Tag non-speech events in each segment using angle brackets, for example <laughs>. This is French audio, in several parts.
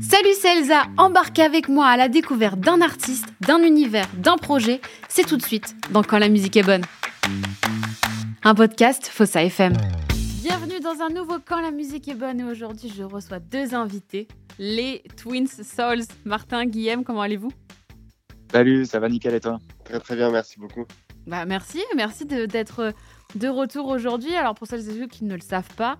Salut, c'est Elsa. Embarquez avec moi à la découverte d'un artiste, d'un univers, d'un projet. C'est tout de suite dans Quand la musique est bonne. Un podcast Fossa FM. Bienvenue dans un nouveau Quand la musique est bonne. Et aujourd'hui, je reçois deux invités, les Twins Souls. Martin, Guillaume, comment allez-vous? Salut, ça va nickel et toi? Très très bien, merci beaucoup. Bah merci, merci de- d'être de, retour aujourd'hui. Alors pour celles et ceux qui ne le savent pas,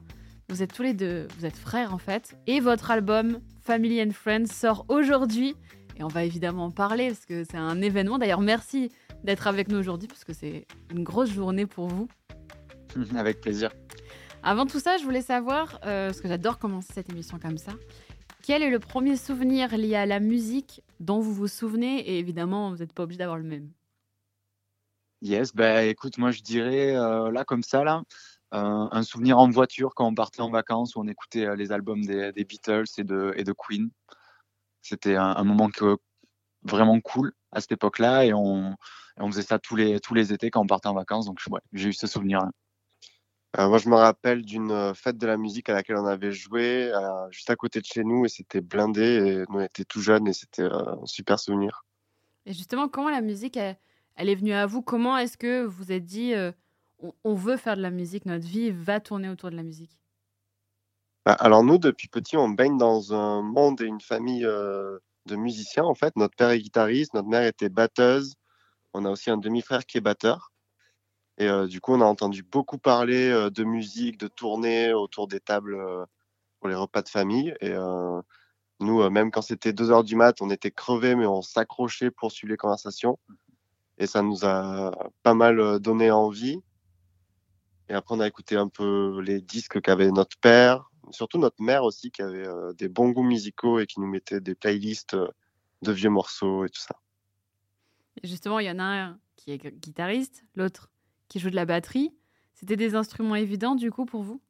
vous êtes tous les deux, vous êtes frères en fait, et votre album Family and Friends sort aujourd'hui. Et on va évidemment en parler parce que c'est un événement. D'ailleurs, merci d'être avec nous aujourd'hui parce que c'est une grosse journée pour vous. <laughs> Avec plaisir. Avant tout ça, je voulais savoir, euh, parce que j'adore commencer cette émission comme ça, quel est le premier souvenir lié à la musique dont vous vous souvenez? Et évidemment, vous n'êtes pas obligé d'avoir le même. Yes, bah écoute, moi je dirais euh, là comme ça, là, un souvenir en voiture quand on partait en vacances où on écoutait euh, les albums des, des Beatles et de, et de Queen. C'était un, un moment que, vraiment cool à cette époque-là et on, et on faisait ça tous les, tous les étés quand on partait en vacances. Donc ouais, j'ai eu ce souvenir-là. Euh, moi, je me rappelle d'une euh, fête de la musique à laquelle on avait joué euh, juste à côté de chez nous et c'était blindé et nous on était tout jeunes et c'était euh, un super souvenir. Et justement, comment la musique, elle, elle est venue à vous? Comment est-ce que vous vous êtes dit, euh, on, veut faire de la musique, notre vie va tourner autour de la musique Bah, alors nous, depuis petit, on baigne dans un monde et une famille euh, de musiciens en fait. Notre père est guitariste, notre mère était batteuse. On a aussi un demi-frère qui est batteur. Et euh, du coup, on a entendu beaucoup parler euh, de musique, de tournées autour des tables pour les repas de famille. Et nous, même quand c'était 2 heures du mat, on était crevés, mais on s'accrochait pour suivre les conversations. Et ça nous a pas mal donné envie. Et après, on a écouté un peu les disques qu'avait notre père, surtout notre mère aussi, qui avait euh, des bons goûts musicaux et qui nous mettait des playlists euh, de vieux morceaux et tout ça. Et Justement, il y en a un qui est gu- guitariste, l'autre qui joue de la batterie. C'était des instruments évidents du coup pour vous?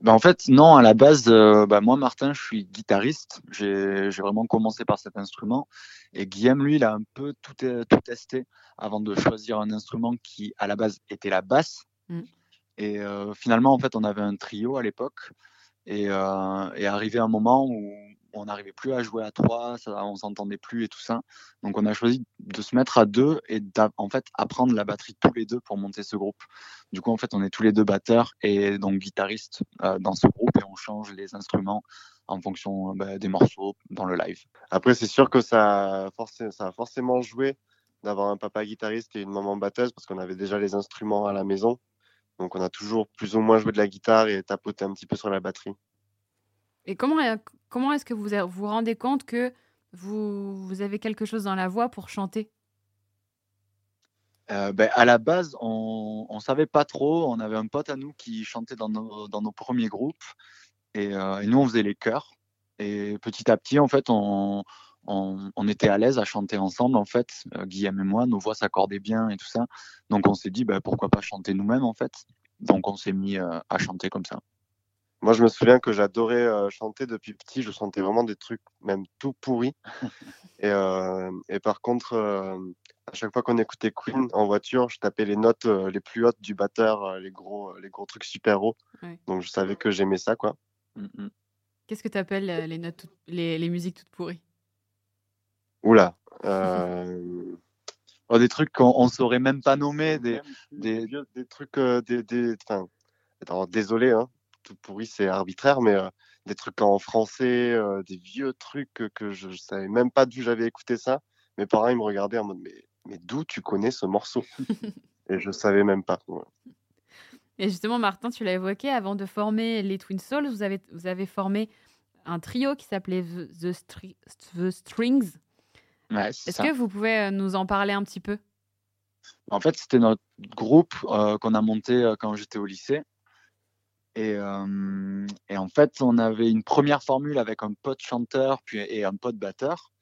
Bah, en fait, non, à la base, euh, bah, moi, Martin, je suis guitariste. J'ai vraiment commencé par cet instrument. Et Guillaume, lui, il a un peu tout, tout testé avant de choisir un instrument qui, à la base, était la basse. Mm. Et euh, finalement, en fait, on avait un trio à l'époque. Et, euh, et arrivé un moment où on n'arrivait plus à jouer à trois, ça, on s'entendait plus et tout ça. Donc, on a choisi de se mettre à deux et en fait apprendre la batterie tous les deux pour monter ce groupe. Du coup, en fait, on est tous les deux batteurs et donc guitaristes euh, dans ce groupe et on change les instruments en fonction bah, des morceaux dans le live. Après, c'est sûr que ça a, forcé- ça a forcément joué d'avoir un papa guitariste et une maman batteuse parce qu'on avait déjà les instruments à la maison. Donc, on a toujours plus ou moins joué de la guitare et tapoté un petit peu sur la batterie. Et comment, comment est-ce que vous vous vous rendez compte que vous, vous avez quelque chose dans la voix pour chanter? Euh, ben, à la base, on ne savait pas trop. On avait un pote à nous qui chantait dans nos, dans nos premiers groupes et, euh, et nous, on faisait les chœurs. Et petit à petit, en fait, on, on, on était à l'aise à chanter ensemble. En fait, Euh, Guillaume et moi, nos voix s'accordaient bien et tout ça. Donc, on s'est dit, ben, pourquoi pas chanter nous-mêmes, en fait. Donc, on s'est mis euh, à chanter comme ça. Moi, je me souviens que j'adorais euh, chanter depuis petit. Je chantais vraiment des trucs même tout pourris. <laughs> Et, euh, et par contre, euh, à chaque fois qu'on écoutait Queen en voiture, je tapais les notes euh, les plus hautes du batteur, euh, les gros, les gros trucs super hauts. Ouais. Donc, je savais que j'aimais ça, quoi. Mm, mm. Qu'est-ce que tu appelles les, notes toutes- les, les musiques toutes pourries? Oula. <laughs> Euh, Oh, des trucs qu'on on saurait même pas nommer. Des, des, des- vieux- des trucs, euh, des, des, enfin, alors, désolé, hein, tout pourri, c'est arbitraire, mais euh, des trucs en français, euh, des vieux trucs que, que je, je savais même pas d'où j'avais écouté ça. Mes parents, ils me regardaient en mode, mais, mais d'où tu connais ce morceau? <laughs> Et je savais même pas. Et justement, Martin, tu l'as évoqué, avant de former les Twin Souls, vous avez, vous avez formé un trio qui s'appelait The, The Stri- The Strings. Ouais, Est-ce que vous pouvez euh, nous en parler un petit peu? En fait, c'était notre groupe euh, qu'on a monté euh, quand j'étais au lycée. Et, euh, et en fait, on avait une première formule avec un pote chanteur puis, et un pote batteur.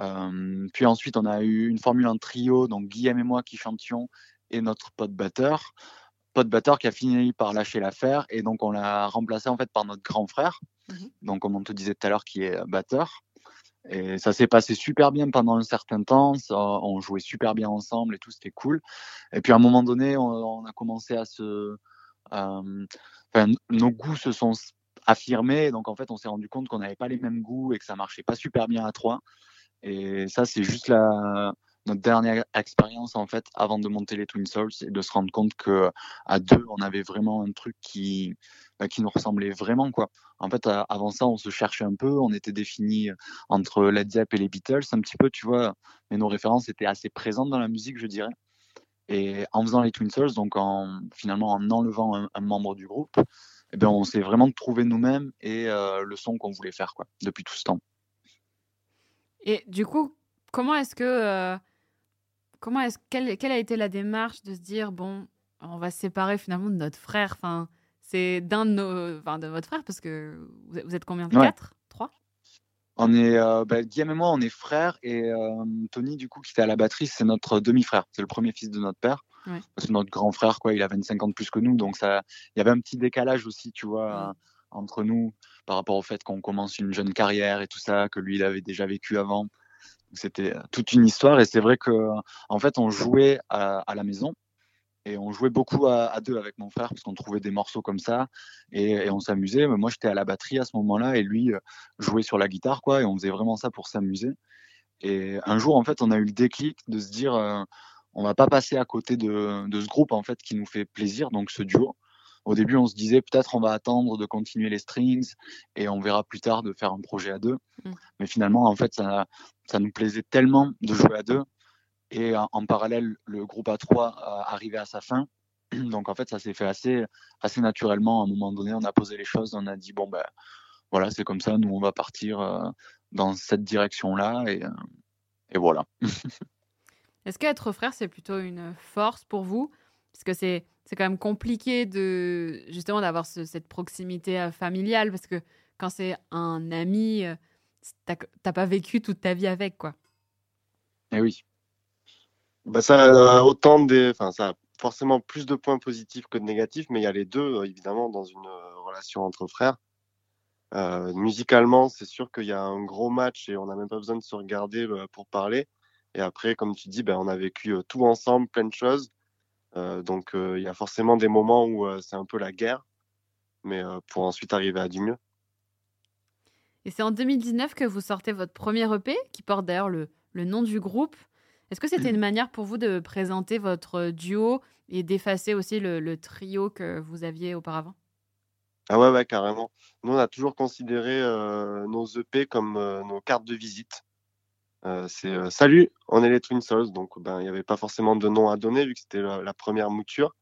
Euh, puis ensuite, on a eu une formule en trio, donc Guillaume et moi qui chantions et notre pote batteur. Pote batteur qui a fini par lâcher l'affaire et donc on l'a remplacé en fait par notre grand frère, Mhm. donc comme on te disait tout à l'heure, qui est batteur. Et ça s'est passé super bien pendant un certain temps. On jouait super bien ensemble et tout, c'était cool. Et puis à un moment donné, on, on a commencé à se, euh, nos goûts se sont affirmés. Donc en fait, on s'est rendu compte qu'on n'avait pas les mêmes goûts et que ça marchait pas super bien à trois. Et ça, c'est juste la, notre dernière expérience en fait avant de monter les Twin Souls et de se rendre compte que à deux, on avait vraiment un truc qui bah, qui nous ressemblait vraiment quoi. En fait, avant ça, on se cherchait un peu, on était défini entre Led Zepp et les Beatles un petit peu, tu vois, mais nos références étaient assez présentes dans la musique, je dirais. Et en faisant les Twin Souls, donc en, finalement en enlevant un, membre du groupe, eh bien, on s'est vraiment trouvé nous-mêmes et euh, le son qu'on voulait faire quoi, depuis tout ce temps. Et du coup, comment est-ce que, euh, comment est-ce quelle, quelle, a été la démarche de se dire bon, on va se séparer finalement de notre frère? Enfin, c'est d'un de nos, enfin, de votre frère parce que vous êtes combien, quatre, trois? On est, euh, bah, Guillaume et moi, on est frères et euh, Tony, du coup, qui était à la batterie, c'est notre demi-frère. C'est le premier fils de notre père. C'est notre grand frère, quoi. Il a 25 ans de plus que nous, donc ça, il y avait un petit décalage aussi, tu vois, entre nous par rapport au fait qu'on commence une jeune carrière et tout ça, que lui, il avait déjà vécu avant. C'était toute une histoire et c'est vrai que, en fait, on jouait à, la maison et on jouait beaucoup à, deux avec mon frère parce qu'on trouvait des morceaux comme ça et, on s'amusait. Mais moi, j'étais à la batterie à ce moment-là et lui jouait sur la guitare, quoi. Et on faisait vraiment ça pour s'amuser. Et un jour, en fait, on a eu le déclic de se dire, on va pas passer à côté de, de, ce groupe en fait qui nous fait plaisir, donc ce duo. Au début, on se disait peut-être on va attendre de continuer les strings et on verra plus tard de faire un projet à deux. Mm. Mais finalement, en fait, ça, ça nous plaisait tellement de jouer à deux et en, parallèle, le groupe A3 arrivait à sa fin. <clears throat> Donc en fait, ça s'est fait assez, assez naturellement. À un moment donné, on a posé les choses, on a dit bon ben voilà, c'est comme ça, nous on va partir euh, dans cette direction-là et, euh, et voilà. <laughs> Est-ce qu'être frère, c'est plutôt une force pour vous? Parce que c'est c'est quand même compliqué de justement d'avoir cette proximité euh, familiale parce que quand c'est un ami, t'as pas vécu toute ta vie avec quoi. Eh oui. Bah, ça a autant des, enfin, ça forcément plus de points positifs que de négatifs, mais il y a les deux, évidemment, dans une euh, relation entre frères. Euh, musicalement, c'est sûr qu'il y a un gros match et on n'a même pas besoin de se regarder euh, pour parler. Et après, comme tu dis, ben, on a vécu euh, tout ensemble, plein de choses. Euh, donc, il y a forcément des moments où c'est un peu la guerre, mais pour ensuite arriver à du mieux. Et c'est en 2019 que vous sortez votre premier EP, qui porte d'ailleurs le, le nom du groupe. Est-ce que c'était une manière pour vous de présenter votre duo et d'effacer aussi le, trio que vous aviez auparavant? Ah ouais, ouais, carrément. Nous, on a toujours considéré euh, nos EP comme euh, nos cartes de visite. Euh, c'est salut, on est les Twin Souls. Donc, ben, il n'y avait pas forcément de nom à donner vu que c'était la, première mouture.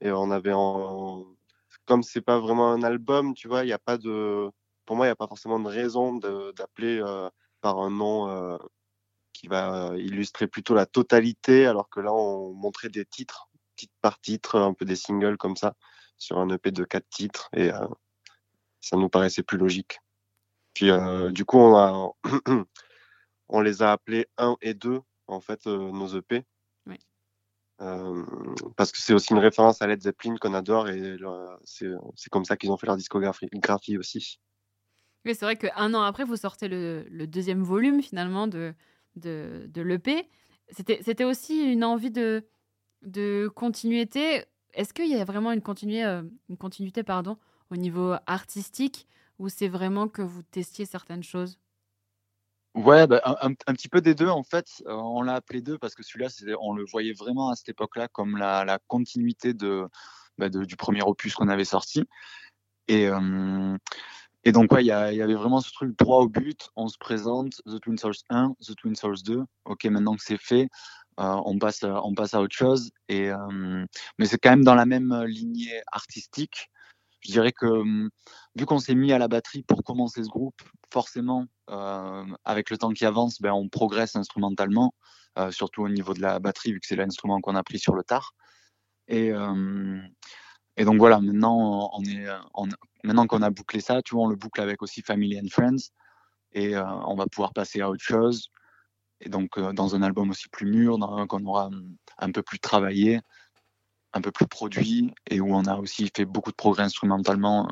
Et on avait en. Comme c'est pas vraiment un album, tu vois, il n'y a pas de. Pour moi, il n'y a pas forcément de raison d'appeler par un nom qui va euh, illustrer plutôt la totalité, alors que là, on montrait des titres, titre par titre, un peu des singles comme ça, sur un EP de quatre titres, et euh, ça nous paraissait plus logique. Puis, euh, du coup, on, a, <clears throat> on les a appelés 1 et 2, en fait, nos EP. parce que c'est aussi une référence à Led Zeppelin qu'on adore et c'est comme ça qu'ils ont fait leur discographie aussi. Oui, c'est vrai qu'un an après, vous sortez le, le, deuxième volume finalement de, de, de l'EP. C'était aussi une envie de, de continuité. Est-ce qu'il y a vraiment une, continuité, euh, une continuité pardon, au niveau artistique ou c'est vraiment que vous testiez certaines choses? Ouais, bah, un, petit peu des deux en fait. Euh, on l'a appelé deux parce que celui-là, on le voyait vraiment à cette époque-là comme la, continuité de, bah, du premier opus qu'on avait sorti. Et, euh, donc, ouais, il y, avait vraiment ce truc droit au but. On se présente The Twin Souls 1, The Twin Souls 2. Ok, maintenant que c'est fait, euh, on, passe, on passe à autre chose. Et, mais c'est quand même dans la même lignée artistique. Je dirais que vu qu'on s'est mis à la batterie pour commencer ce groupe, forcément, euh, avec le temps qui avance, ben, on progresse instrumentalement, surtout au niveau de la batterie, vu que c'est l'instrument qu'on a pris sur le tard. Et, et donc voilà, maintenant, qu'on a bouclé ça, tu vois, on le boucle avec aussi Family and Friends. Et euh, on va pouvoir passer à autre chose. Et donc, euh, dans un album aussi plus mûr, qu'on aura un peu plus travaillé, un peu plus produit, et où on a aussi fait beaucoup de progrès instrumentalement.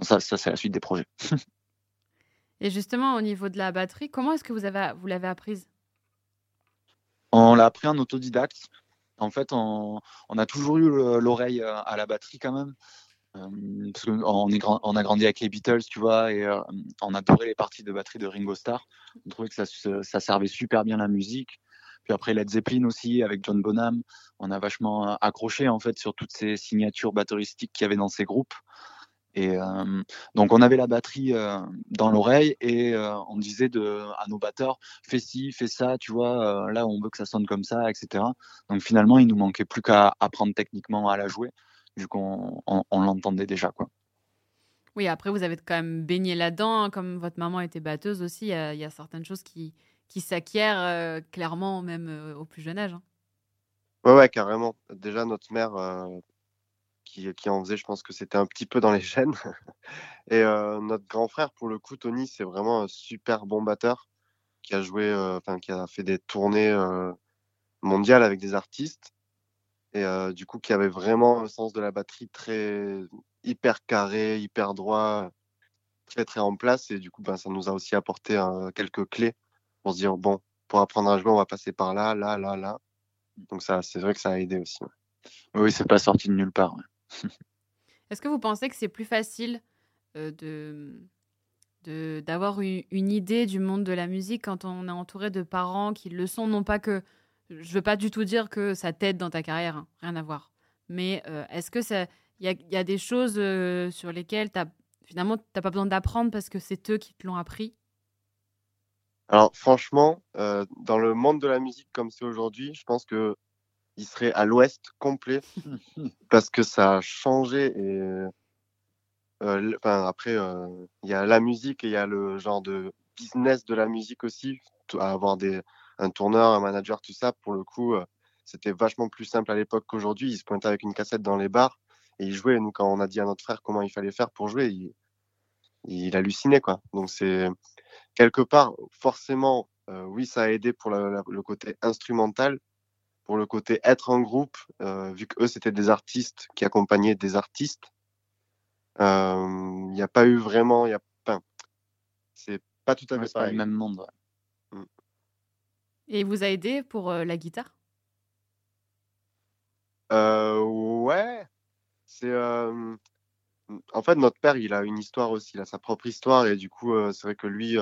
Ça, ça c'est la suite des projets. <laughs> et justement, au niveau de la batterie, comment est-ce que vous, avez, vous l'avez apprise? On l'a appris en autodidacte. En fait, on, a toujours eu l'oreille à la batterie quand même. parce qu'on on a grandi avec les Beatles, tu vois, et on adorait les parties de batterie de Ringo Starr. On trouvait que ça, ça servait super bien la musique. Puis après Led Zeppelin aussi avec John Bonham, on a vachement accroché en fait sur toutes ces signatures batteristiques qu'il y avait dans ces groupes. Et euh, donc on avait la batterie euh, dans l'oreille et euh, on disait à nos batteurs fais ci, fais ça, tu vois, là on veut que ça sonne comme ça, etc. Donc finalement il nous manquait plus qu'à apprendre techniquement à la jouer, vu qu'on on, l'entendait déjà quoi. Oui, après vous avez quand même baigné là-dedans, hein, comme votre maman était batteuse aussi, il y, a certaines choses qui, qui s'acquièrent clairement même au plus jeune âge. Hein. Ouais, ouais, carrément. Déjà notre mère qui, en faisait, je pense que c'était un petit peu dans les <laughs> gènes. Et euh, notre grand frère, pour le coup, Tony, c'est vraiment un super bon batteur qui a joué, euh, enfin, qui a fait des tournées euh, mondiales avec des artistes. Et du coup, qui avait vraiment un sens de la batterie très hyper carré, hyper droit, très très en place. Et du coup, ben, ça nous a aussi apporté quelques clés pour se dire bon, pour apprendre à jouer, on va passer par là, là, là, là. Donc ça, c'est vrai que ça a aidé aussi. Oui, c'est pas sorti de nulle part. <laughs> Est-ce que vous pensez que c'est plus facile euh, de d'avoir une, idée du monde de la musique quand on est entouré de parents qui le sont non pas que je veux pas du tout dire que ça t'aide dans ta carrière hein, rien à voir mais euh, est-ce que ça il y a, des choses euh, sur lesquelles as, finalement t'as pas besoin d'apprendre parce que c'est eux qui te l'ont appris? Alors franchement dans le monde de la musique comme c'est aujourd'hui je pense que il serait à l'ouest complet <laughs> parce que ça a changé et euh, enfin, après euh, il y a la musique et il y a le genre de business de la musique aussi avoir des un tourneur un manager tout ça. Pour le coup euh, c'était vachement plus simple à l'époque qu'aujourd'hui. Il se pointait avec une cassette dans les bars et il jouait nous quand on a dit à notre frère comment il fallait faire pour jouer il, il hallucinait quoi donc c'est quelque part forcément oui ça a aidé pour le côté instrumental pour le côté être en groupe, euh, vu que eux c'était des artistes qui accompagnaient des artistes, il euh, n'y a pas eu vraiment, il y a, enfin, c'est pas tout à fait pareil. le même monde. Mm. Et il vous a aidé pour euh, la guitare? Ouais, c'est en fait notre père, il a une histoire aussi, il a sa propre histoire et du coup c'est vrai que lui,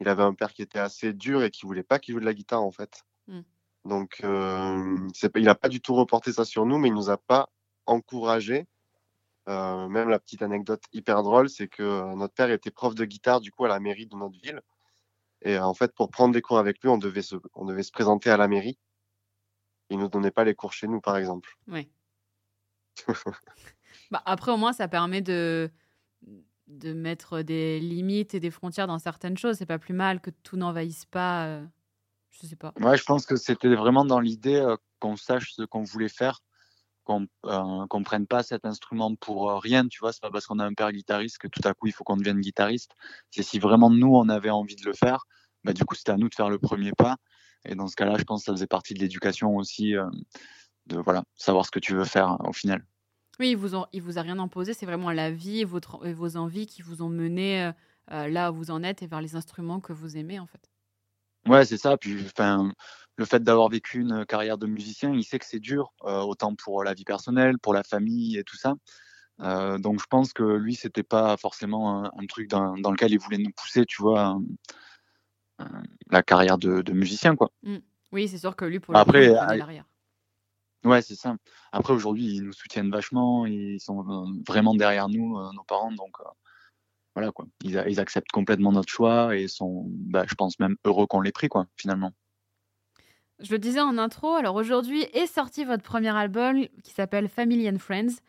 il avait un père qui était assez dur et qui voulait pas qu'il joue de la guitare en fait. Mm. Donc, euh, il n'a pas du tout reporté ça sur nous, mais il nous a pas encouragé. Euh, même la petite anecdote hyper drôle, c'est que euh, notre père était prof de guitare du coup à la mairie de notre ville. Et en fait, pour prendre des cours avec lui, on devait se, on devait se présenter à la mairie. Il nous donnait pas les cours chez nous, par exemple. Oui. <laughs> bah, après, au moins, ça permet de, de mettre des limites et des frontières dans certaines choses. C'est pas plus mal que tout n'envahisse pas. Je sais pas. Ouais, je pense que c'était vraiment dans l'idée euh, qu'on sache ce qu'on voulait faire, qu'on euh, prenne pas cet instrument pour euh, rien, tu vois. C'est pas parce qu'on a un père guitariste que tout à coup il faut qu'on devienne guitariste. C'est si vraiment nous on avait envie de le faire, bah, du coup c'était à nous de faire le premier pas. Et dans ce cas-là, je pense que ça faisait partie de l'éducation aussi, de voilà, savoir ce que tu veux faire au final. Oui, il vous, il vous a rien imposé, c'est vraiment la vie et, votre, et vos envies qui vous ont mené là où vous en êtes et vers les instruments que vous aimez en fait. Ouais, c'est ça. Puis, enfin, le fait d'avoir vécu une carrière de musicien, il sait que c'est dur, euh, autant pour la vie personnelle, pour la famille et tout ça. Euh, donc, je pense que lui, c'était pas forcément un, truc dans, lequel il voulait nous pousser, tu vois, euh, la carrière de, musicien, quoi. Mmh. Oui, c'est sûr que lui, pour Après, l'arrière. Ouais, c'est ça. Après, aujourd'hui, ils nous soutiennent vachement, ils sont vraiment derrière nous, nos parents, donc voilà quoi. Ils, acceptent complètement notre choix et sont, bah, je pense même heureux qu'on l'ait pris quoi, finalement. Je le disais en intro, alors aujourd'hui est sorti votre premier album qui s'appelle Family and Friends.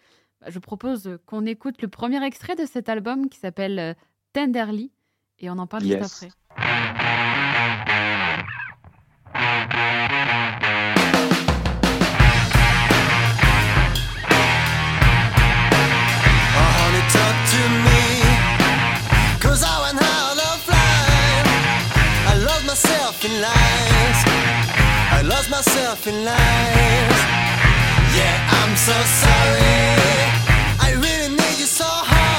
Bah, je propose qu'on écoute le premier extrait de cet album qui s'appelle euh, Tenderly et on en parle juste après. myself in lies. Yeah, I'm so sorry. I really need you so hard.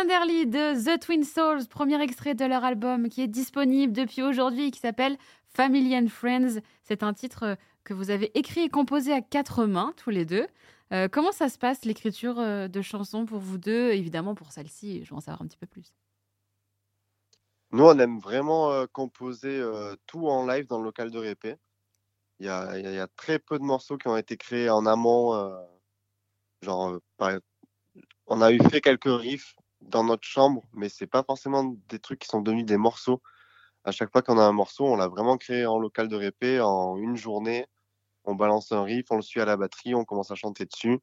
Tenderly de The Twin Souls, premier extrait de leur album qui est disponible depuis aujourd'hui qui s'appelle Family and Friends. C'est un titre euh, que vous avez écrit et composé à quatre mains, tous les deux. Euh, comment ça se passe, l'écriture euh, de chansons pour vous deux? Évidemment, pour celle-ci, je veux en savoir un petit peu plus. Nous, on aime vraiment composer tout en live dans le local de répé. Il y a, très peu de morceaux qui ont été créés en amont. genre, par- on a eu fait quelques riffs dans notre chambre, mais c'est pas forcément des trucs qui sont devenus des morceaux. À chaque fois qu'on a un morceau, on l'a vraiment créé en local de répé en une journée. On balance un riff, on le suit à la batterie, on commence à chanter dessus,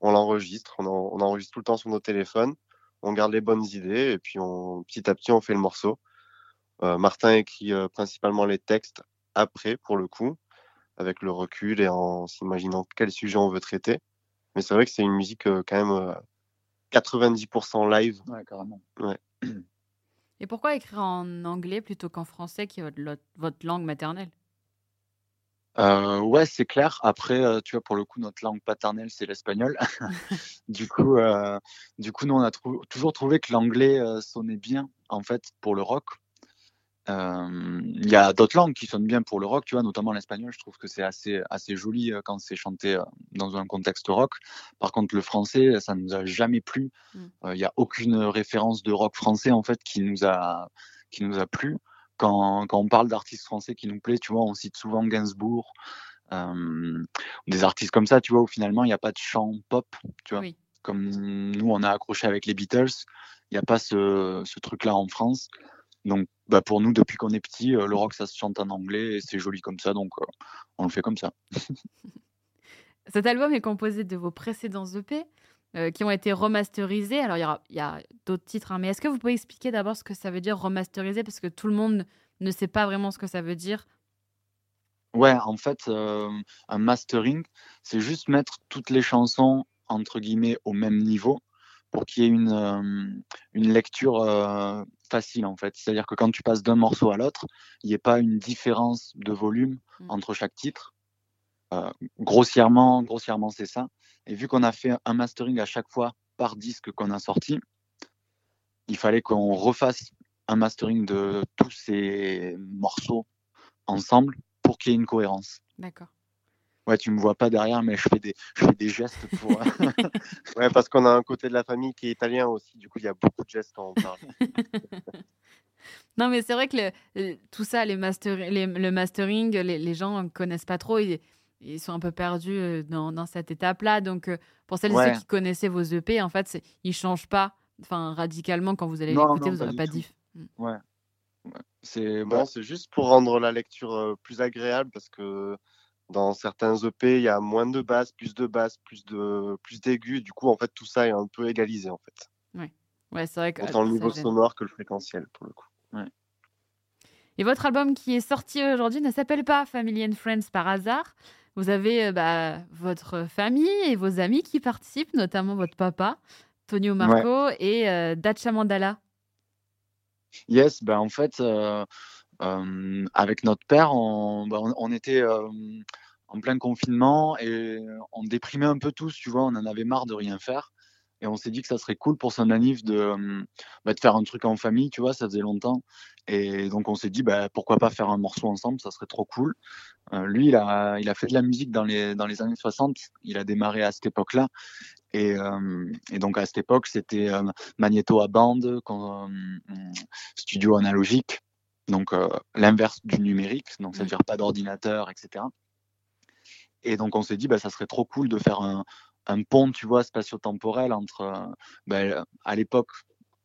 on l'enregistre, on, en- on enregistre tout le temps sur nos téléphones on garde les bonnes idées et puis on, petit à petit on fait le morceau. Euh, Martin écrit euh, principalement les textes après pour le coup, avec le recul et en s'imaginant quel sujet on veut traiter. Mais c'est vrai que c'est une musique euh, quand même euh, 90% live. Ouais, carrément. Et pourquoi écrire en anglais plutôt qu'en français, qui est votre, langue maternelle? Euh, ouais, c'est clair. Après, euh, tu vois, pour le coup, notre langue paternelle, c'est l'espagnol. <laughs> <laughs> du coup, euh, du coup, nous, on a trou- toujours trouvé que l'anglais euh, sonnait bien, en fait, pour le rock. Euh, Il y a d'autres langues qui sonnent bien pour le rock, tu vois, notamment l'espagnol. Je trouve que c'est assez, assez joli euh, quand c'est chanté euh, dans un contexte rock. Par contre, le français, ça nous a jamais plu. Mm. Il n'y a aucune référence de rock français, en fait, qui nous a, qui nous a plu. Quand, quand on parle d'artistes français qui nous plaît, tu vois, on cite souvent Gainsbourg, euh, des artistes comme ça, tu vois, où finalement, il n'y a pas de chant pop, tu vois. Oui. Comme nous, on a accroché avec les Beatles, il n'y a pas ce, ce truc-là en France. Donc, bah, pour nous, depuis qu'on est petit, euh, le rock, ça se chante en anglais et c'est joli comme ça, donc euh, on le fait comme ça. <laughs> Cet album est composé de vos précédents EP euh, qui ont été remasterisés. Alors, il y, a d'autres titres, hein, mais est-ce que vous pouvez expliquer d'abord ce que ça veut dire remasteriser Parce que tout le monde ne sait pas vraiment ce que ça veut dire. Ouais, en fait, euh, un mastering, c'est juste mettre toutes les chansons, entre guillemets, au même niveau pour qu'il y ait une, euh, une lecture facile, en fait. C'est-à-dire que quand tu passes d'un morceau à l'autre, il n'y ait pas une différence de volume Mm. entre chaque titre. Euh, grossièrement, grossièrement, c'est ça. Et vu qu'on a fait un mastering à chaque fois par disque qu'on a sorti, il fallait qu'on refasse un mastering de tous ces morceaux ensemble pour qu'il y ait une cohérence. D'accord. Ouais, tu me vois pas derrière, mais je fais des, je fais des gestes pour. <laughs> Ouais, parce qu'on a un côté de la famille qui est italien aussi. Du coup, il y a beaucoup de gestes quand on parle. Non, mais c'est vrai que le- le- tout ça, les master, les- le mastering, les, les gens ne connaissent pas trop. Et ils sont un peu perdus euh, dans, dans cette étape-là. Donc, euh, pour celles et Ouais. ceux qui connaissaient vos EP, en fait, ils changent pas enfin, radicalement quand vous allez l'écouter, vous pas n'aurez pas tout. diff. Mm. C'est Bon, bah, c'est juste pour rendre la lecture euh, plus agréable parce que dans certains EP, il y a moins de basses, plus de basses, plus de plus d'aigus. Du coup, en fait, tout ça est un peu égalisé en fait. Ouais, c'est vrai que Autant le niveau sonore que le fréquentiel pour le coup. Et votre album qui est sorti aujourd'hui ne s'appelle pas Family and Friends par hasard. Vous avez euh, bah, votre famille et vos amis qui participent, notamment votre papa, Tonio Marco et euh, Dacha Mandala. Yes, ben en fait, euh, avec notre père, on, on était euh, en plein confinement et on déprimait un peu tous, tu vois, on en avait marre de rien faire. Et on s'est dit que ça serait cool pour son anniv de, euh, bah, faire un truc en famille, tu vois, ça faisait longtemps. Et donc on s'est dit, bah, pourquoi pas faire un morceau ensemble, ça serait trop cool. Euh, lui, il a, fait de la musique dans les, années 60, il a démarré à cette époque-là. Et, euh, donc à cette époque, c'était euh, magnéto à bande, euh, studio analogique, donc euh, l'inverse du numérique, donc ça veut dire pas d'ordinateur, etc. Et donc on s'est dit, bah, ça serait trop cool de faire un, un pont, tu vois, spatio-temporel entre euh, bah, à l'époque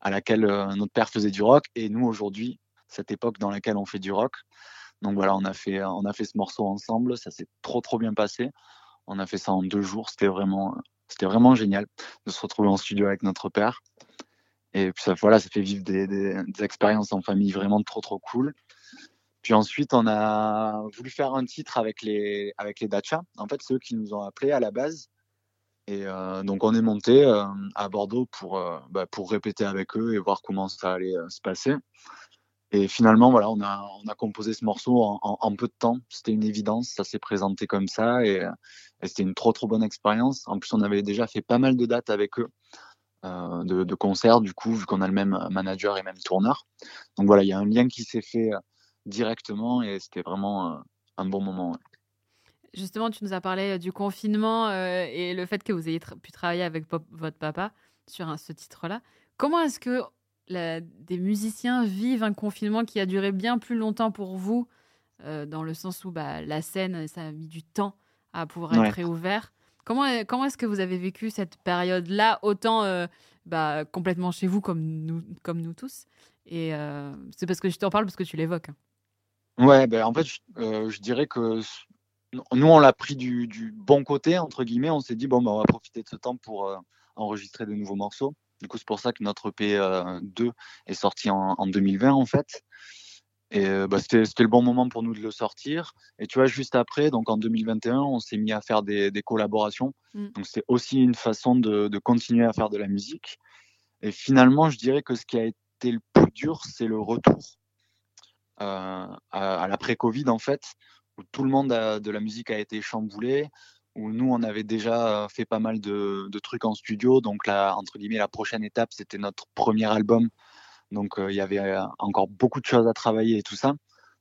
à laquelle euh, notre père faisait du rock et nous aujourd'hui, cette époque dans laquelle on fait du rock. Donc voilà, on a fait, on a fait ce morceau ensemble, ça s'est trop trop bien passé. On a fait ça en deux jours, c'était vraiment, c'était vraiment génial de se retrouver en studio avec notre père. Et puis ça, voilà, ça fait vivre des, des, expériences en famille vraiment trop trop cool. Puis ensuite, on a voulu faire un titre avec les, avec les Dacha. En fait, ceux qui nous ont appelés à la base. Et euh, donc, on est monté euh, à Bordeaux pour, euh, bah, pour répéter avec eux et voir comment ça allait se passer. Et finalement, voilà, on a, on a composé ce morceau en, peu de temps. C'était une évidence, ça s'est présenté comme ça et, c'était une trop trop bonne expérience. En plus, on avait déjà fait pas mal de dates avec eux, de, de concerts, du coup, vu qu'on a le même manager et même tourneur. Donc voilà, il y a un lien qui s'est fait euh, directement et c'était vraiment euh, un bon moment. ouais. Justement, tu nous as parlé euh, du confinement euh, et le fait que vous ayez tra- pu travailler avec pop- votre papa sur un- ce titre-là. Comment est-ce que la- des musiciens vivent un confinement qui a duré bien plus longtemps pour vous, euh, dans le sens où bah, la scène, ça a mis du temps à pouvoir être Ouais. réouvert Comment, comment est-ce que vous avez vécu cette période-là, autant euh, bah, complètement chez vous comme nous, comme nous tous? Et euh, c'est parce que je t'en parle parce que tu l'évoques. hein. Ouais, ben en fait, je, euh, dirais que nous, on l'a pris du, bon côté, entre guillemets. On s'est dit, bon, ben, on va profiter de ce temps pour enregistrer de nouveaux morceaux. Du coup, c'est pour ça que notre EP euh, 2 est sorti en 2020, en fait. Et euh, bah, c'était le bon moment pour nous de le sortir. Et tu vois, juste après, donc en 2021, on s'est mis à faire des, des collaborations. Mm. Donc, c'est aussi une façon de, de continuer à faire de la musique. Et finalement, je dirais que ce qui a été le plus dur, c'est le retour euh, à, à l'après-Covid, en fait, où tout le monde a- de la musique a été chamboulé, où nous, on avait déjà fait pas mal de, de trucs en studio. Donc, là, entre guillemets, la prochaine étape, c'était notre premier album. Donc, euh, il y avait euh, encore beaucoup de choses à travailler et tout ça.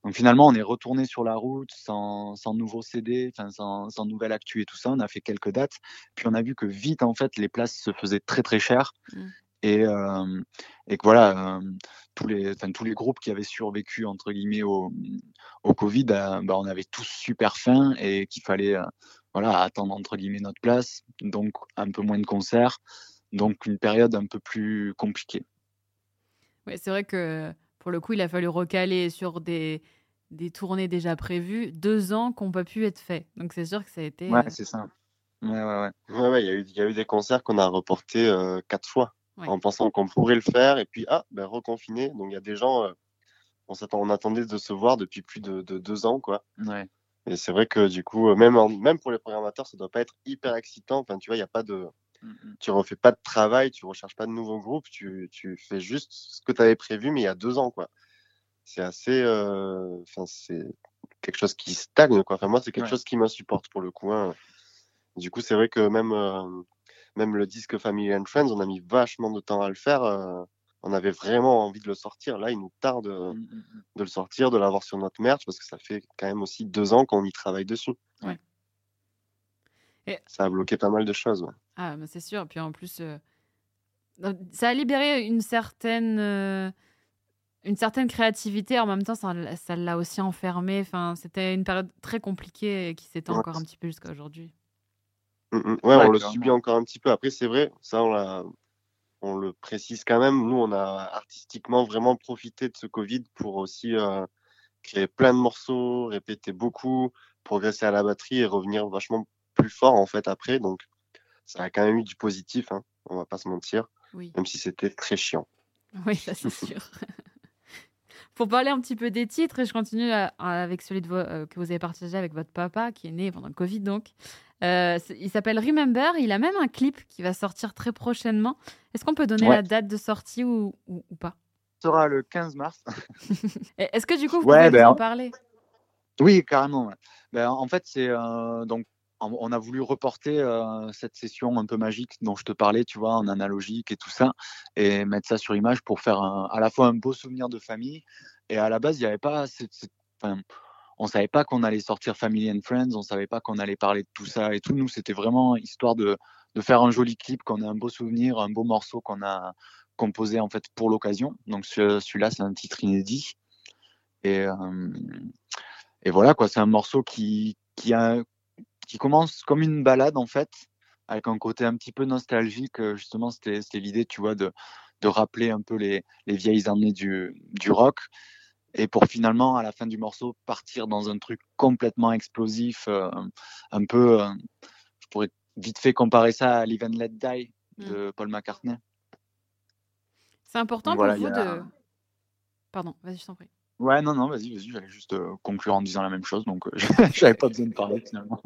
Donc, finalement, on est retourné sur la route sans, sans nouveau CD, enfin, sans, sans nouvelle actu et tout ça. On a fait quelques dates. Puis, on a vu que vite, en fait, les places se faisaient très, très chères. Mm. Et, euh, et que voilà, euh, tous, les, enfin, tous les groupes qui avaient survécu, entre guillemets, au, au Covid, euh, bah, on avait tous super faim et qu'il fallait voilà, attendre, entre guillemets, notre place. Donc, un peu moins de concerts. Donc, une période un peu plus compliquée. Ouais, c'est vrai que pour le coup, il a fallu recaler sur des, des tournées déjà prévues, deux ans qui n'ont pas pu être faits. Donc c'est sûr que ça a été. Ouais, euh, c'est ça. Ouais, ouais, ouais. Ouais, ouais, il y, a eu- il y a eu des concerts qu'on a reportés euh, quatre fois Ouais. en pensant qu'on pourrait le faire et puis ah, ben reconfiné. Donc il y a des gens, euh, on s'attend, on attendait de se voir depuis plus de, de deux ans, quoi. ouais. Et c'est vrai que du coup, même, en- même pour les programmateurs, ça doit pas être hyper excitant. Enfin, tu vois, il y a pas de, Mm, mm. tu refais pas de travail, tu recherches pas de nouveaux groupes, tu, tu fais juste ce que tu avais prévu, mais il y a deux ans, quoi. C'est assez, euh, enfin, c'est quelque chose qui stagne, quoi. Enfin, moi, c'est quelque Ouais. chose qui m'insupporte pour le coup. hein. Du coup, c'est vrai que même, euh, même le disque Family and Friends, on a mis vachement de temps à le faire. euh, on avait vraiment envie de le sortir. Là, il nous tarde Mm, mm, de le sortir, de l'avoir sur notre merch, parce que ça fait quand même aussi deux ans qu'on y travaille dessus. Ouais. Et- Ça a bloqué pas mal de choses. ouais. Ah, bah, c'est sûr. Et puis en plus, euh, ça a libéré une certaine, euh, une certaine créativité. En même temps, ça l'a aussi enfermé. Enfin, c'était une période très compliquée et qui s'étend Ouais. encore un petit peu jusqu'à aujourd'hui. Mm, mm. Ouais, Ouais, on le subit encore un petit peu. Après, c'est vrai, ça, on, l'a- on le précise quand même. Nous, on a artistiquement vraiment profité de ce Covid pour aussi euh, créer plein de morceaux, répéter beaucoup, progresser à la batterie et revenir vachement plus fort, en fait, après. Donc, ça a quand même eu du positif, hein, on va pas se mentir, Oui, même si c'était très chiant. oui, ça c'est <laughs> sûr. <laughs> Pour parler un petit peu des titres, et je continue à- avec celui de vo- euh, que vous avez partagé avec votre papa, qui est né pendant le Covid donc. Euh, il s'appelle Remember. Il a même un clip qui va sortir très prochainement. Est-ce qu'on peut donner Ouais. la date de sortie ou, ou, ou pas? Ce sera le 15 mars. <laughs> Est-ce que du coup vous Ouais, pouvez nous ben, en parler? Oui, carrément. ouais. Ben, en fait, c'est euh, donc on a voulu reporter euh, cette session un peu magique dont je te parlais, tu vois, en analogique et tout ça, et mettre ça sur image pour faire à la fois un beau souvenir de famille. Et à la base, il n'y avait pas, enfin, on savait pas qu'on allait sortir Family and Friends, on savait pas qu'on allait parler de tout ça et tout. Nous, c'était vraiment histoire de, de faire un joli clip, qu'on ait un beau souvenir, un beau morceau qu'on a composé en fait pour l'occasion. Donc ce- celui-là, c'est un titre inédit. Et, euh, et voilà quoi, c'est un morceau qui, qui, a, qui commence comme une balade en fait, avec un côté un petit peu nostalgique. Euh, Justement, c'était l'idée, tu vois, de, de rappeler un peu les, les vieilles années du, du rock. Et pour finalement, à la fin du morceau, partir dans un truc complètement explosif, euh, un peu, euh, je pourrais vite fait comparer ça à Live and Let Die de Paul McCartney. C'est important Donc pour voilà, vous a- de. Pardon, vas-y, je t'en prie. Ouais, non, non, vas-y, vas-y, j'allais juste euh, conclure en disant la même chose, donc euh, <laughs> j'avais pas besoin de parler finalement.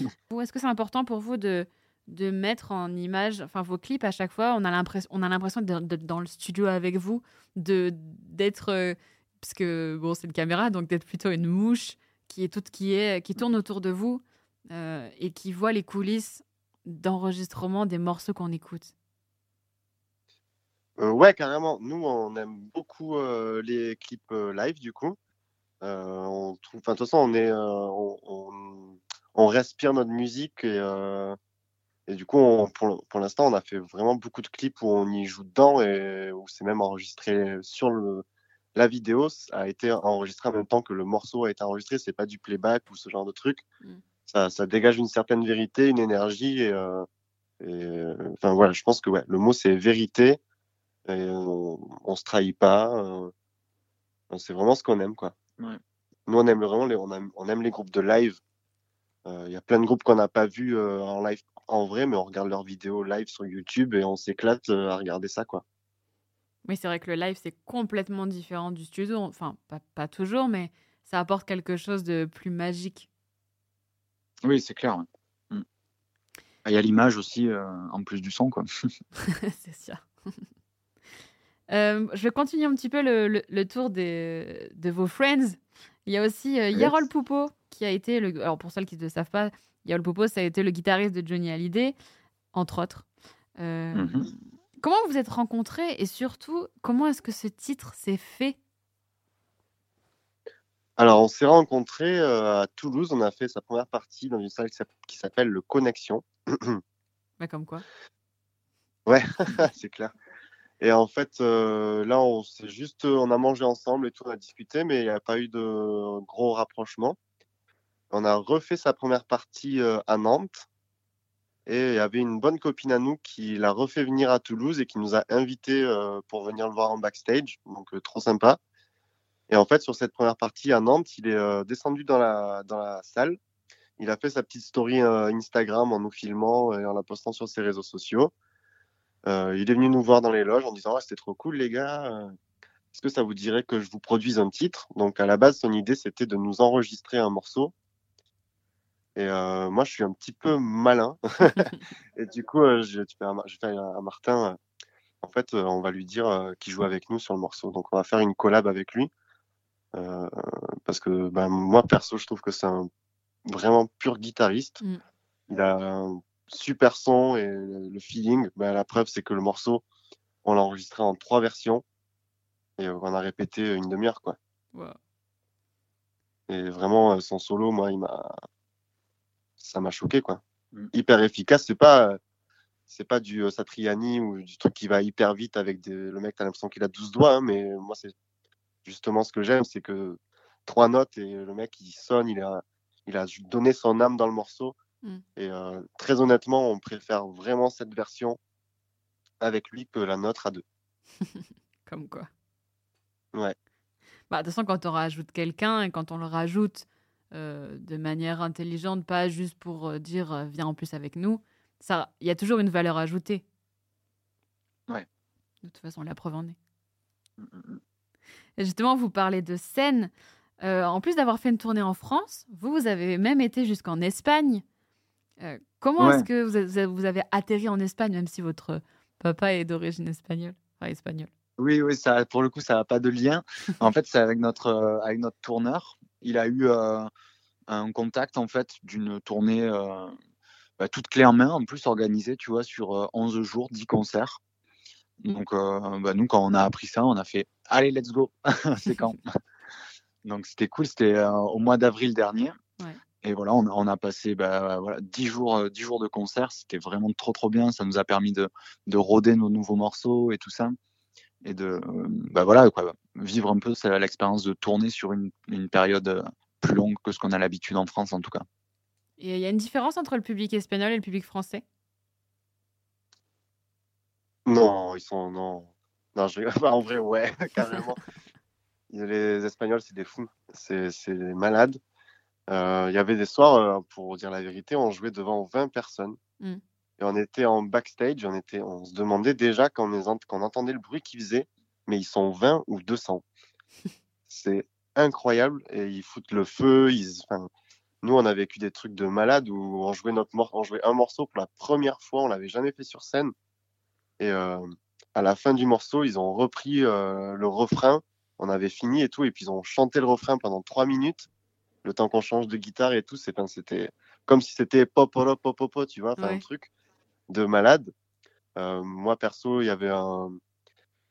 <laughs> Est-ce que c'est important pour vous de, de mettre en image, enfin vos clips à chaque fois, on a l'impression, d'être dans le studio avec vous, d'être, euh, parce que bon c'est une caméra, donc d'être plutôt une mouche qui est toute qui est qui tourne autour de vous euh, et qui voit les coulisses d'enregistrement des morceaux qu'on écoute. Euh, ouais, carrément. Nous, on aime beaucoup euh, les clips euh, live, du coup. Euh, on trouve, de toute façon, on est, on, on, on respire notre musique et, et du coup, on- pour, pour l'instant, on a fait vraiment beaucoup de clips où on y joue dedans et où c'est même enregistré sur le, la vidéo ça a été enregistré en même temps que le morceau a été enregistré. C'est pas du playback ou ce genre de truc. Mm. Ça, ça dégage une certaine vérité, une énergie et, et enfin voilà, je pense que ouais, le mot c'est vérité et on, on se trahit pas. euh, c'est vraiment ce qu'on aime quoi. Ouais. Nous on aime vraiment les, on aime, on aime les groupes de live. Euh, Il y a plein de groupes qu'on n'a pas vus euh, en live en vrai, mais on regarde leurs vidéos live sur YouTube et on s'éclate euh, à regarder ça quoi. Oui, c'est vrai que le live c'est complètement différent du studio, enfin pas, pas toujours, mais ça apporte quelque chose de plus magique. Oui, c'est clair. ouais. Mm. Il y a l'image aussi, euh, en plus du son, quoi. <laughs> c'est sûr. <laughs> Euh, je vais continuer un petit peu le, le- le tour des, de vos friends. Il y a aussi euh. Yarol Poupo, qui a été, le, alors pour celles qui ne le savent pas, Yarol Poupo, ça a été le guitariste de Johnny Hallyday, entre autres. Euh, Mhm. Comment vous vous êtes rencontrés et surtout, comment est-ce que ce titre s'est fait? Alors on s'est rencontrés euh, à Toulouse, on a fait sa première partie dans une salle qui s'appelle le Connexion. <clears throat> Bah, Comme quoi Ouais, <laughs> c'est clair. Et en fait, euh, là, on s'est juste, on a mangé ensemble et tout, on a discuté, mais il n'y a pas eu de gros rapprochement. On a refait sa première partie euh, à Nantes et il y avait une bonne copine à nous qui l'a refait venir à Toulouse et qui nous a invités euh, pour venir le voir en backstage, donc euh, trop sympa. Et en fait, sur cette première partie à Nantes, il est euh, descendu dans la, dans la salle. Il a fait sa petite story euh, Instagram en nous filmant et en la postant sur ses réseaux sociaux. Euh, il est venu nous voir dans les loges en disant ah, c'était trop cool les gars. euh, Est-ce que ça vous dirait que je vous produise un titre? Donc à la base son idée c'était de nous enregistrer un morceau. Et euh, moi je suis un petit peu malin. <laughs> <laughs> et du coup euh, j'ai fait fait à Martin euh, en fait on va lui dire qu'il joue avec nous sur le morceau. Donc on va faire une collab avec lui. Euh, parce que ben, moi perso je trouve que c'est un vraiment pur guitariste. Mm. Il a un super son et le feeling. Ben, la preuve, c'est que le morceau, on l'a enregistré en trois versions et on a répété une demi-heure, quoi. Wow. Et vraiment, euh, son solo, moi, il m'a, ça m'a choqué, quoi. Mm. Hyper efficace. C'est pas, euh, c'est pas du euh, Satriani ou du truc qui va hyper vite avec des... le mec, t'as l'impression qu'il a 12 doigts, hein, mais moi, c'est, justement, ce que j'aime, c'est que trois notes et le mec, il sonne, il a, il a donné son âme dans le morceau. Mm. Et euh, très honnêtement, on préfère vraiment cette version avec lui que la nôtre à deux. <laughs> Comme quoi. Ouais. Bah, de toute façon, quand on rajoute quelqu'un et quand on le rajoute euh, de manière intelligente, pas juste pour euh, dire viens en plus avec nous, ça, il y a toujours une valeur ajoutée. Ouais. De toute façon, la preuve en est. Mm, mm, mm. Et justement, vous parlez de scène. Euh, en plus d'avoir fait une tournée en France, vous, vous avez même été jusqu'en Espagne. Euh, comment Ouais. est-ce que vous avez, vous avez atterri en Espagne, même si votre papa est d'origine espagnole? Enfin, espagnole. Oui, oui, ça, pour le coup, ça n'a pas de lien. En fait, c'est avec notre, euh, avec notre tourneur. Il a eu euh, un contact, en fait, d'une tournée euh, bah, toute clé en main, en plus organisée, tu vois, sur euh, 11 jours, 10 concerts. Donc, bah, nous, quand on a appris ça, on a fait « Allez, let's go <laughs> !» C'est quand? <laughs> Donc, c'était cool. C'était au mois d'avril dernier. Ouais. Et voilà, on, a- on a passé bah, voilà, 10, jours, euh, 10 jours de concert. C'était vraiment trop, trop bien. Ça nous a permis de, de roder nos nouveaux morceaux et tout ça et de euh, bah voilà quoi vivre un peu c'est l'expérience de tourner sur une, une période euh, plus longue que ce qu'on a l'habitude en France en tout cas Et il y a une différence entre le public espagnol et le public français? Non, ils sont. Non, non je... <laughs> bah, en vrai, ouais, <laughs> carrément. <laughs> Les Espagnols, c'est des fous. C'est c'est des malades. Euh, Il y avait des soirs, euh, pour dire la vérité, on jouait devant 20 personnes. Mm. Et on était en backstage, on, était, on se demandait déjà quand on, ent- quand on entendait le bruit qu'ils faisaient, mais ils sont 20 ou 200. <laughs> c'est incroyable. Et ils foutent le feu. Ils... nous, on a vécu des trucs de malades où on jouait, notre mor- on jouait un morceau pour la première fois, on l'avait jamais fait sur scène. Et euh, à la fin du morceau, ils ont repris euh, le refrain. On avait fini et tout, et puis ils ont chanté le refrain pendant trois minutes, le temps qu'on change de guitare et tout. c'est- C'était comme si c'était pop, pop, pop, pop, tu vois, enfin, Ouais. un truc de malade. Euh, moi, perso, il y avait un,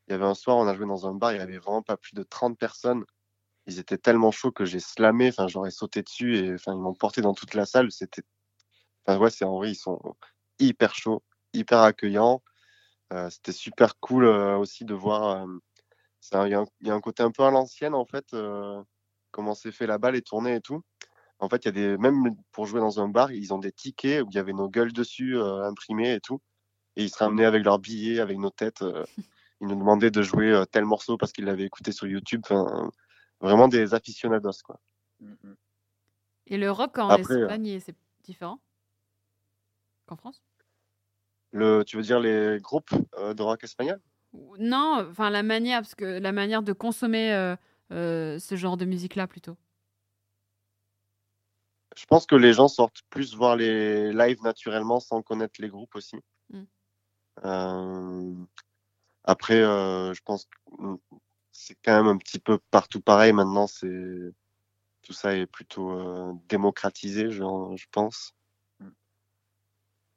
il y avait un soir, on a joué dans un bar, il y avait vraiment pas plus de 30 personnes. Ils étaient tellement chauds que j'ai slamé, enfin, j'aurais sauté dessus et enfin, ils m'ont porté dans toute la salle. C'était, enfin, ouais, c'est en vrai, ils sont hyper chauds, hyper accueillants. Euh, c'était super cool euh, aussi de voir. euh, Il y, a un- il y a un côté un peu à l'ancienne en fait, euh, comment c'est fait là-bas, les tournées et tout. En fait, il y a des même pour jouer dans un bar, ils ont des tickets où il y avait nos gueules dessus euh, imprimées et tout, et ils se ramenaient avec leurs billets, avec nos têtes. euh, <laughs> ils nous demandaient de jouer euh, tel morceau parce qu'ils l'avaient écouté sur YouTube. Enfin, vraiment des aficionados quoi. Et le rock en Après, euh, Espagne, c'est différent qu'en France? Le, tu veux dire les groupes euh, de rock espagnol? Non, enfin la manière, parce que la manière de consommer euh, ce genre de musique-là plutôt. Je pense que les gens sortent plus voir les lives naturellement sans connaître les groupes aussi. Mm. Euh, après, euh, je pense que mm, c'est quand même un petit peu partout pareil maintenant. C'est tout ça est plutôt euh, démocratisé, je, je pense. Mm.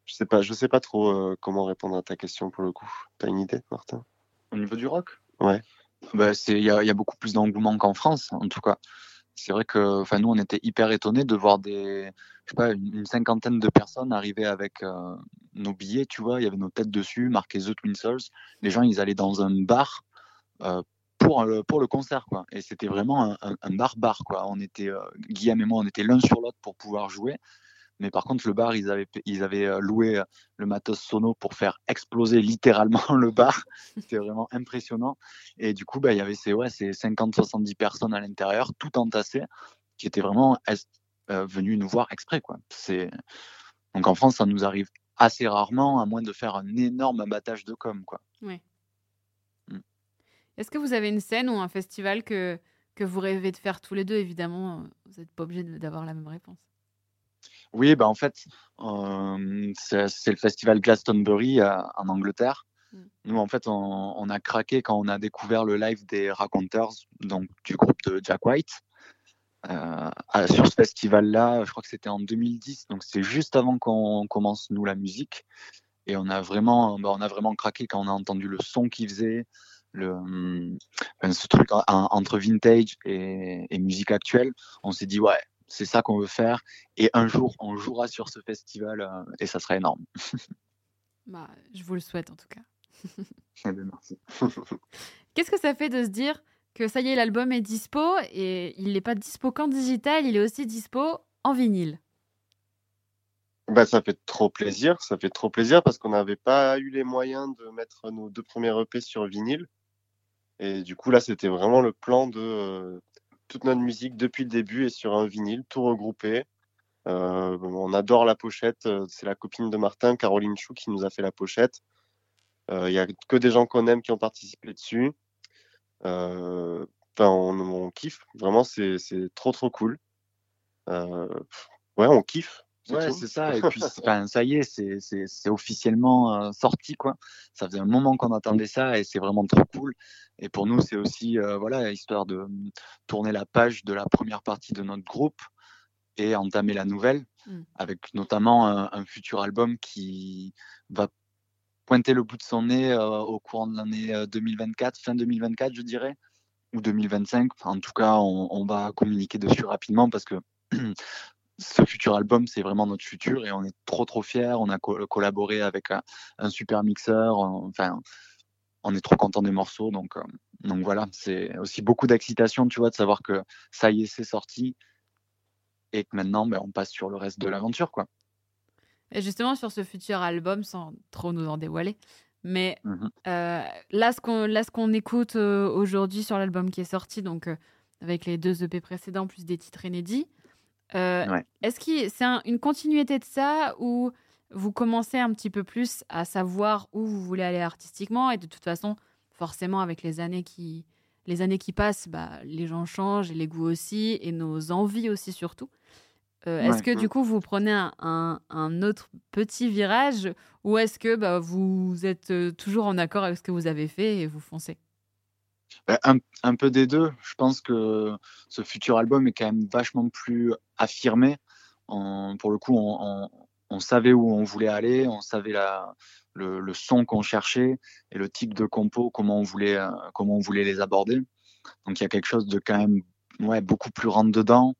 Je sais pas, je sais pas trop euh, comment répondre à ta question pour le coup. T'as une idée, Martin? Au niveau du rock? Ouais. Bah, il y a, il y a beaucoup plus d'engouement qu'en France en tout cas. C'est vrai que nous on était hyper étonnés de voir des je sais pas une, cinquantaine de personnes arriver avec euh, nos billets tu vois. Il y avait nos têtes dessus marqué The Twin les gens ils allaient dans un bar euh, pour le pour le concert quoi. Et c'était vraiment un, un, un bar bar quoi. On était euh, Guillaume et moi on était l'un sur l'autre pour pouvoir jouer mais par contre le bar ils avaient ils avaient euh, loué euh, le matos sono pour faire exploser littéralement <laughs> le bar c'était vraiment impressionnant et du coup bah il y avait ces ouais ces 50 70 personnes à l'intérieur tout entassées qui étaient vraiment euh, venues nous voir exprès quoi donc en France ça nous arrive assez rarement à moins de faire un énorme abattage de com quoi Oui. Mm. Est-ce que vous avez une scène ou un festival que, que vous rêvez de faire tous les deux? Évidemment, euh, vous n'êtes pas obligé d'avoir la même réponse. Oui, bah en fait, euh, c'est le festival Glastonbury euh, en Angleterre. Mm. Nous, en fait, on, on a craqué quand on a découvert le live des Raconteurs, donc du groupe de Jack White. Euh, sur ce festival-là, je crois que c'était en 2010, donc c'est juste avant qu'on commence nous la musique. Et on a vraiment, bah, on a vraiment craqué quand on a entendu le son qu'il faisait, le, enfin, ce truc en- en- entre vintage et, et musique actuelle. On s'est dit ouais, c'est ça qu'on veut faire. Et un jour, on jouera sur ce festival euh, et ça sera énorme. <laughs> Bah, je vous le souhaite en tout cas. <laughs> Eh ben, merci. <laughs> Qu'est-ce que ça fait de se dire que ça y est, l'album est dispo et il n'est pas dispo qu'en digital, il est aussi dispo en vinyle? Bah, ça fait trop plaisir, ça fait trop plaisir parce qu'on n'avait pas eu les moyens de mettre nos deux premiers EP sur vinyle. Et du coup, là, c'était vraiment le plan de euh, toute notre musique depuis le début et sur un vinyle, tout regroupé. Euh, on adore la pochette, euh, c'est la copine de Martin, Caroline Chou, qui nous a fait la pochette. Il y a que des gens qu'on aime qui ont participé dessus. Euh, on, kiffe, vraiment, c'est trop trop cool. Euh, ouais, on kiffe. Ouais, c'est ça. Et puis, <laughs> enfin, ça y est, c'est- officiellement euh, sorti, quoi. Ça faisait un moment qu'on attendait ça et c'est vraiment trop cool. Et pour nous, c'est aussi, euh, voilà, histoire de hum, tourner la page de la première partie de notre groupe et entamer la nouvelle, Mm. avec notamment un, un futur album qui va pointer le bout de son nez euh, au courant de l'année euh, 2024, fin 2024, je dirais, ou 2025. Enfin, en tout cas, on, on va communiquer dessus rapidement parce que <clears throat> ce futur album, c'est vraiment notre futur et on est trop trop fiers. On a co- collaboré avec un, un super mixeur. on- Enfin, on est trop content des morceaux. Donc, euh, donc voilà, c'est aussi beaucoup d'excitation, tu vois, de savoir que ça y est, c'est sorti et que maintenant, ben, on passe sur le reste de l'aventure, quoi. Et justement, sur ce futur album, sans trop nous en dévoiler, mais euh, là, ce qu'on là, ce qu'on écoute euh, aujourd'hui sur l'album qui est sorti, donc euh, avec les deux EP précédents plus des titres inédits, euh, Ouais. est-ce que c'est un- une continuité de ça ou vous commencez un petit peu plus à savoir où vous voulez aller artistiquement et de toute façon, forcément, avec les années qui les années qui passent, bah, les gens changent et les goûts aussi et nos envies aussi surtout. Euh, est-ce que du coup vous prenez un, un- un autre petit virage ou est-ce que bah, vous êtes euh, toujours en accord avec ce que vous avez fait et vous foncez? Un, un peu des deux. Je pense que ce futur album est quand même vachement plus affirmé. Pour le coup, on, savait où on voulait aller, on savait la, le, son qu'on cherchait et le type de compo, comment on voulait, euh, comment on voulait les aborder. Donc il y a quelque chose de quand même ouais, beaucoup plus rentre dedans,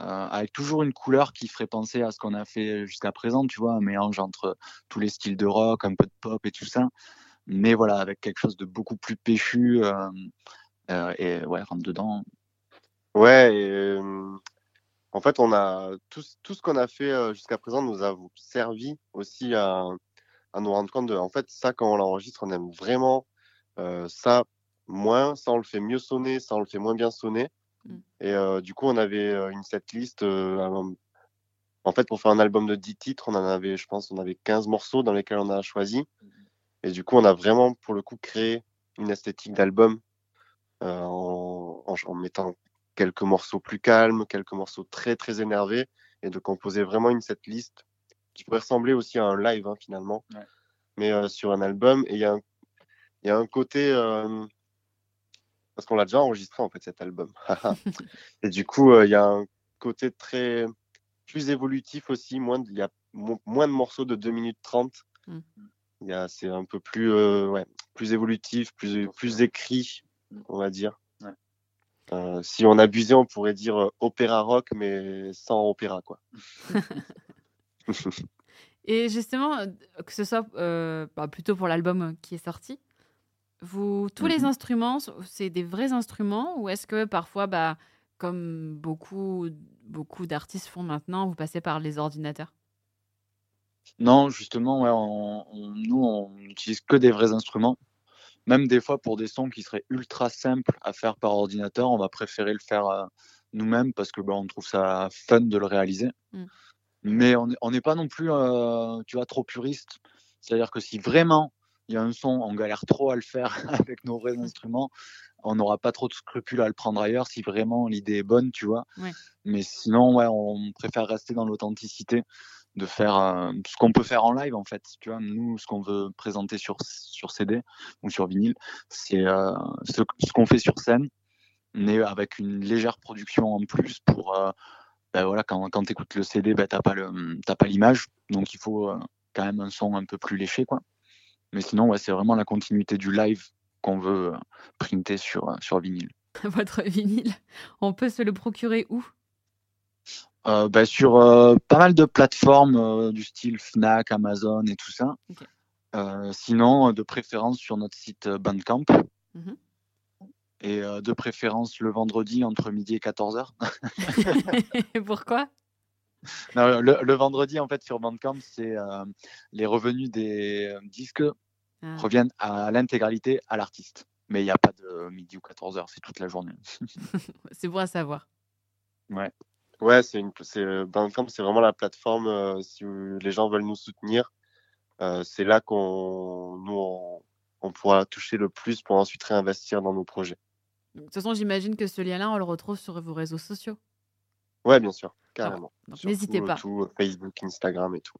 euh, avec toujours une couleur qui ferait penser à ce qu'on a fait jusqu'à présent, tu vois, un mélange entre tous les styles de rock, un peu de pop et tout ça mais voilà, avec quelque chose de beaucoup plus péchu euh, euh, et ouais, rentre dedans. Ouais, et, euh, en fait, on a tout, ce- tout ce qu'on a fait jusqu'à présent nous a servi aussi à, à nous rendre compte de, en fait, ça, quand on l'enregistre, on aime vraiment euh, ça moins, ça, on le fait mieux sonner, ça, on le fait moins bien sonner. Mm. Et euh, du coup, on avait une setlist. euh, en fait, pour faire un album de 10 titres, on en avait, je pense, on avait 15 morceaux dans lesquels on a choisi. Et du coup, on a vraiment, pour le coup, créé une esthétique d'album euh, en, en- en mettant quelques morceaux plus calmes, quelques morceaux très très énervés, et de composer vraiment une setlist qui pourrait ressembler aussi à un live hein, finalement, Ouais. mais euh, sur un album. Et il y, a un- il y a un côté euh, parce qu'on l'a déjà enregistré en fait cet album. <laughs> et du coup, euh, il y a un côté très plus évolutif aussi. Moins de- il y a mo- moins de morceaux de 2 minutes 30. Mm. C'est un peu plus, euh, ouais, plus évolutif, plus, plus écrit, on va dire. Euh, si on abusait, on pourrait dire euh, opéra rock, mais sans opéra, quoi. <laughs> Et justement, que ce soit euh, bah, plutôt pour l'album qui est sorti, vous, tous les Mhm. instruments, c'est des vrais instruments ou est-ce que parfois, bah, comme beaucoup, beaucoup d'artistes font maintenant, vous passez par les ordinateurs? Non, justement, ouais, on, on- nous, on n'utilise que des vrais instruments. Même des fois, pour des sons qui seraient ultra simples à faire par ordinateur, on va préférer le faire euh, nous-mêmes parce que bah, on trouve ça fun de le réaliser. Mm. Mais on n'est pas non plus, euh, tu vois, trop puriste. C'est-à-dire que si vraiment il y a un son, on galère trop à le faire <laughs> avec nos vrais instruments, on n'aura pas trop de scrupules à le prendre ailleurs si vraiment l'idée est bonne, tu vois. Ouais. Mais sinon, ouais, on préfère rester dans l'authenticité de faire ce qu'on peut faire en live en fait. Tu vois, nous, ce qu'on veut présenter sur, sur CD ou sur vinyle, c'est euh, ce, qu'on fait sur scène, mais avec une légère production en plus pour. euh, ben voilà, quand, quand tu écoutes le CD, ben, le, t'as pas l'image, donc il faut euh, quand même un son un peu plus léché, quoi. Mais sinon, ouais, c'est vraiment la continuité du live qu'on veut printer sur, sur vinyle. <laughs> Votre vinyle, on peut se le procurer où? Euh, ben, sur euh, pas mal de plateformes euh, du style Fnac, Amazon et tout ça. Euh, sinon, euh, de préférence sur notre site euh, Bandcamp. Mhm. Et euh, de préférence le vendredi entre midi et 14h. <laughs> <laughs> Pourquoi? Non, le, le vendredi, en fait, sur Bandcamp, c'est euh, les revenus des disques Ah. reviennent à l'intégralité à l'artiste. Mais il n'y a pas de midi ou 14h, c'est toute la journée. <laughs> C'est bon à savoir. Ouais, c'est une, c'est Bandcamp, c'est vraiment la plateforme euh, si les gens veulent nous soutenir. euh, c'est là qu'on nous on, on pourra toucher le plus pour ensuite réinvestir dans nos projets. De toute façon, j'imagine que ce lien-là, on le retrouve sur vos réseaux sociaux. Ouais, bien sûr, carrément. Donc n'hésitez tout, pas. tout, euh, Facebook, Instagram et tout.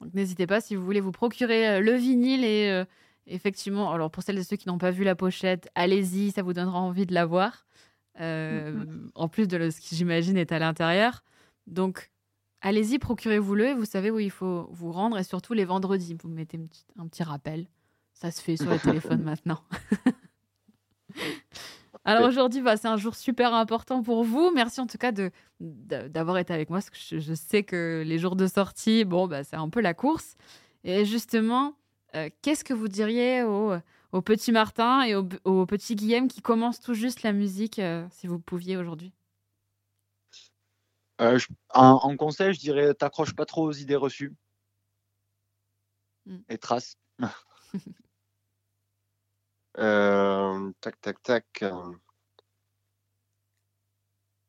Donc n'hésitez pas si vous voulez vous procurer euh, le vinyle et euh, effectivement, alors pour celles et ceux qui n'ont pas vu la pochette, allez-y, ça vous donnera envie de la voir. Euh, En plus de le- ce qui j'imagine est à l'intérieur. Donc allez-y, procurez-vous-le. Vous savez où il faut vous rendre et surtout les vendredis, vous mettez un petit rappel. Ça se fait sur les téléphones <laughs> maintenant. <laughs> Alors aujourd'hui, bah, c'est un jour super important pour vous. Merci en tout cas de d'a- d'avoir été avec moi. Parce que je, sais que les jours de sortie, bon, bah, c'est un peu la course. Et justement, euh, qu'est-ce que vous diriez au, au petit Martin et au, au petit Guillaume qui commence tout juste la musique, euh, si vous pouviez aujourd'hui Euh, en, en conseil, je dirais t'accroches pas trop aux idées reçues Mm. et trace. <laughs> Euh, tac, tac, tac.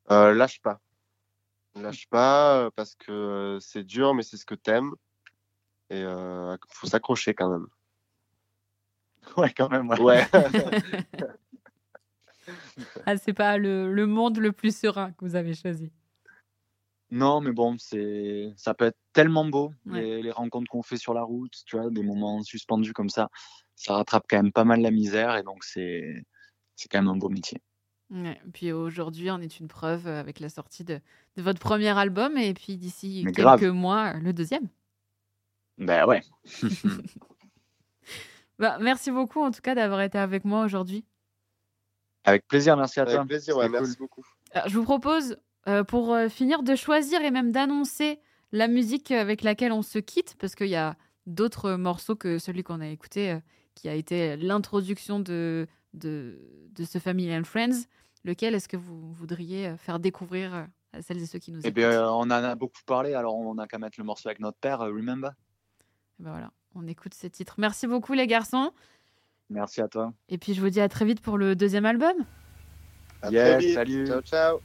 lâche pas. Lâche pas parce que c'est dur, mais c'est ce que t'aimes. Et euh, faut s'accrocher quand même. <laughs> Ouais, quand même. ouais. Ouais. <laughs> Ah, c'est pas le, le monde le plus serein que vous avez choisi. Non, mais bon, c'est ça peut être tellement beau Ouais. les, les rencontres qu'on fait sur la route, tu vois, des moments suspendus comme ça, ça rattrape quand même pas mal la misère et donc c'est c'est quand même un beau métier. Ouais, puis aujourd'hui, on est une preuve avec la sortie de, de votre premier album et puis d'ici quelques grave. mois, le deuxième. Ben ouais. <laughs> Bah, merci beaucoup en tout cas d'avoir été avec moi aujourd'hui. Avec plaisir, merci à toi. Avec plaisir, ouais, C'était cool. merci beaucoup. Alors, je vous propose, euh, pour euh, finir, de choisir et même d'annoncer la musique avec laquelle on se quitte, parce qu'il y a d'autres morceaux que celui qu'on a écouté, euh, qui a été l'introduction de, de, de ce Family and Friends. Lequel est-ce que vous voudriez faire découvrir à celles et ceux qui nous Eh écoutent? bien, euh, on en a beaucoup parlé, alors on a qu'à mettre le morceau avec notre père, euh, Remember. Eh ben voilà, on écoute ces titres. Merci beaucoup les garçons. Merci à toi. Et puis je vous dis à très vite pour le deuxième album. À Yes, salut. Ciao, ciao.